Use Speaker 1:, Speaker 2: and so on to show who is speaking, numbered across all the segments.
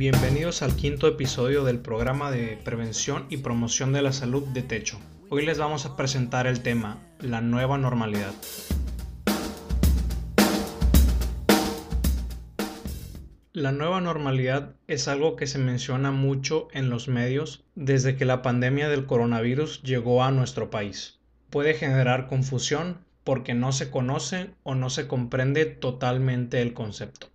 Speaker 1: Bienvenidos al quinto episodio del programa de prevención y promoción de la salud de Techo. Hoy les vamos a presentar el tema, la nueva normalidad. La nueva normalidad es algo que se menciona mucho en los medios desde que la pandemia del coronavirus llegó a nuestro país. Puede generar confusión porque no se conoce o no se comprende totalmente el concepto.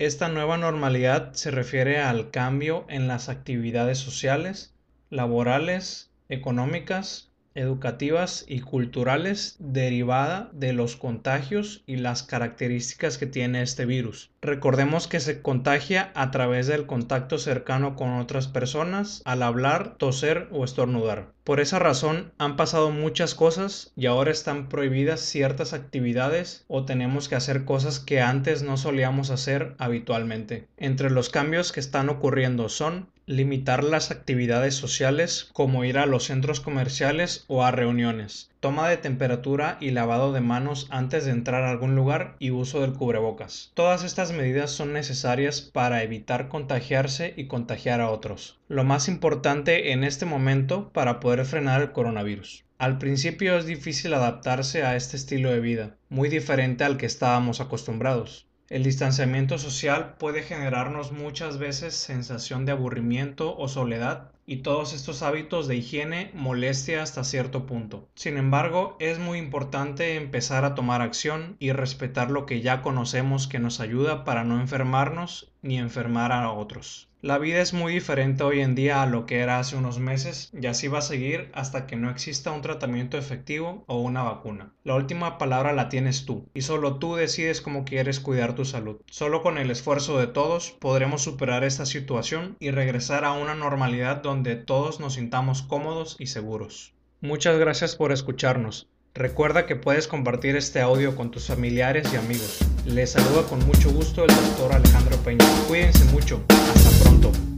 Speaker 1: Esta nueva normalidad se refiere al cambio en las actividades sociales, laborales, económicas, educativas y culturales derivada de los contagios y las características que tiene este virus. Recordemos que se contagia a través del contacto cercano con otras personas al hablar, toser o estornudar. Por esa razón han pasado muchas cosas y ahora están prohibidas ciertas actividades o tenemos que hacer cosas que antes no solíamos hacer habitualmente. Entre los cambios que están ocurriendo son limitar las actividades sociales como ir a los centros comerciales o a reuniones, toma de temperatura y lavado de manos antes de entrar a algún lugar y uso del cubrebocas. Todas estas medidas son necesarias para evitar contagiarse y contagiar a otros. Lo más importante en este momento para poder frenar el coronavirus. Al principio es difícil adaptarse a este estilo de vida, muy diferente al que estábamos acostumbrados. El distanciamiento social puede generarnos muchas veces sensación de aburrimiento o soledad y todos estos hábitos de higiene molestia hasta cierto punto. Sin embargo, es muy importante empezar a tomar acción y respetar lo que ya conocemos que nos ayuda para no enfermarnos ni enfermar a otros. La vida es muy diferente hoy en día a lo que era hace unos meses y así va a seguir hasta que no exista un tratamiento efectivo o una vacuna. La última palabra la tienes tú y solo tú decides cómo quieres cuidar tu salud. Solo con el esfuerzo de todos podremos superar esta situación y regresar a una normalidad donde todos nos sintamos cómodos y seguros. Muchas gracias por escucharnos. Recuerda que puedes compartir este audio con tus familiares y amigos. Les saluda con mucho gusto el doctor Alejandro Peña. Cuídense mucho. Hasta pronto.